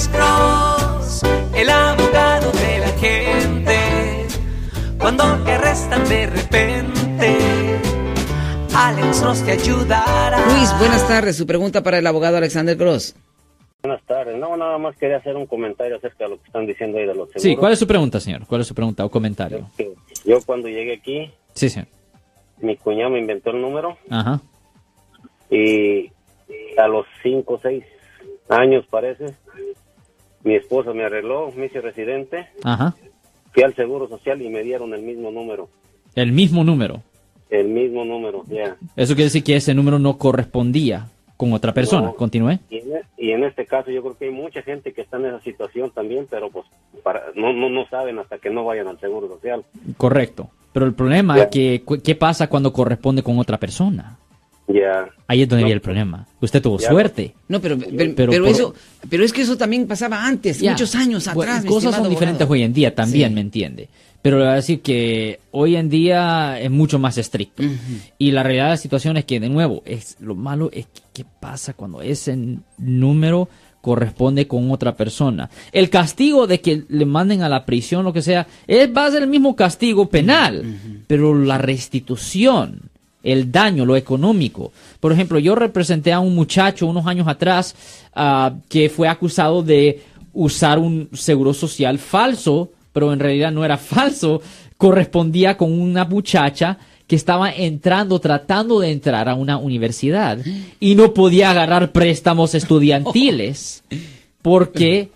Alex Cross, el abogado de la gente. Cuando te arrestan de repente, Alex Cross te ayudará. Luis, buenas tardes. Su pregunta para el abogado Alexander Cross. Buenas tardes. No, nada más quería hacer un comentario acerca de lo que están diciendo ahí de los seguros. Sí, ¿cuál es su pregunta, señor? ¿Cuál es su pregunta o comentario? Yo cuando llegué aquí, Sí, señor. mi cuñado me inventó el número Ajá. y a los 5 o 6 años parece, mi esposa me arregló, me hice residente, Ajá. fui al Seguro Social y me dieron el mismo número. El mismo número. El mismo número, ya. Eso quiere decir que ese número no correspondía con otra persona. No. Continúe. Y en, y en este caso yo creo que hay mucha gente que está en esa situación también, pero pues para, no, no, no saben hasta que no vayan al Seguro Social. Correcto. Pero el problema Ya. es que, ¿qué pasa cuando corresponde con otra persona? Ya. Ahí es donde No. viene el problema. Usted tuvo Ya. suerte. No, pero, pero, Pero pero por- eso, pero es que eso también pasaba antes, Ya. muchos años Bueno, atrás. mi cosas son diferentes abogado. hoy en día también, Sí. ¿me entiende? Pero le voy a decir que hoy en día es mucho más estricto. Y la realidad de la situación es que, de nuevo, es lo malo es que qué pasa cuando ese número corresponde con otra persona. El castigo de que le manden a la prisión, lo que sea, es, va a ser el mismo castigo penal, pero la restitución, el daño, lo económico. Por ejemplo, yo representé a un muchacho unos años atrás ah, que fue acusado de usar un seguro social falso, pero en realidad no era falso, correspondía con una muchacha que estaba entrando, tratando de entrar a una universidad y no podía agarrar préstamos estudiantiles porque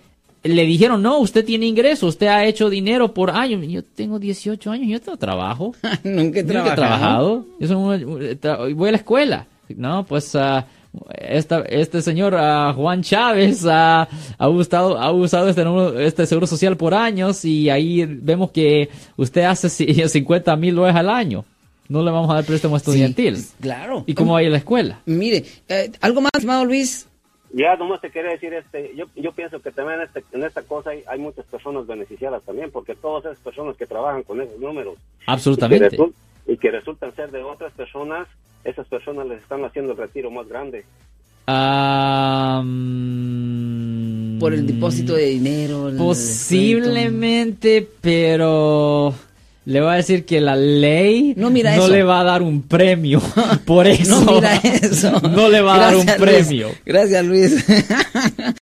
le dijeron, no, usted tiene ingresos, usted ha hecho dinero por años. Yo tengo 18 años, yo no trabajo. Nunca he Nunca he trabajado. Yo soy un- tra- voy a la escuela. No, pues ah, esta- este señor ah, Juan Chávez ah, ha usado, ha usado este, número- este seguro social por años y ahí vemos que usted hace ci- 50 mil dólares al año. No le vamos a dar préstamo estudiantil. Sí, claro. ¿Y cómo va a ir a la escuela? Mire, eh, algo más, estimado Luis. Ya, nomás te quería decir, este, yo, yo pienso que también en, este- en esta cosa hay, hay muchas personas beneficiadas también, porque todas esas personas que trabajan con esos números Absolutamente. y que, resul- y que resultan ser de otras personas, esas personas les están haciendo el retiro más grande. Ah, mm, Por el depósito de dinero. Posiblemente, pero le voy a decir que la ley No mira eso. le va a dar un premio por eso. No mira eso. No le va a dar un Luis. premio. Gracias, Luis.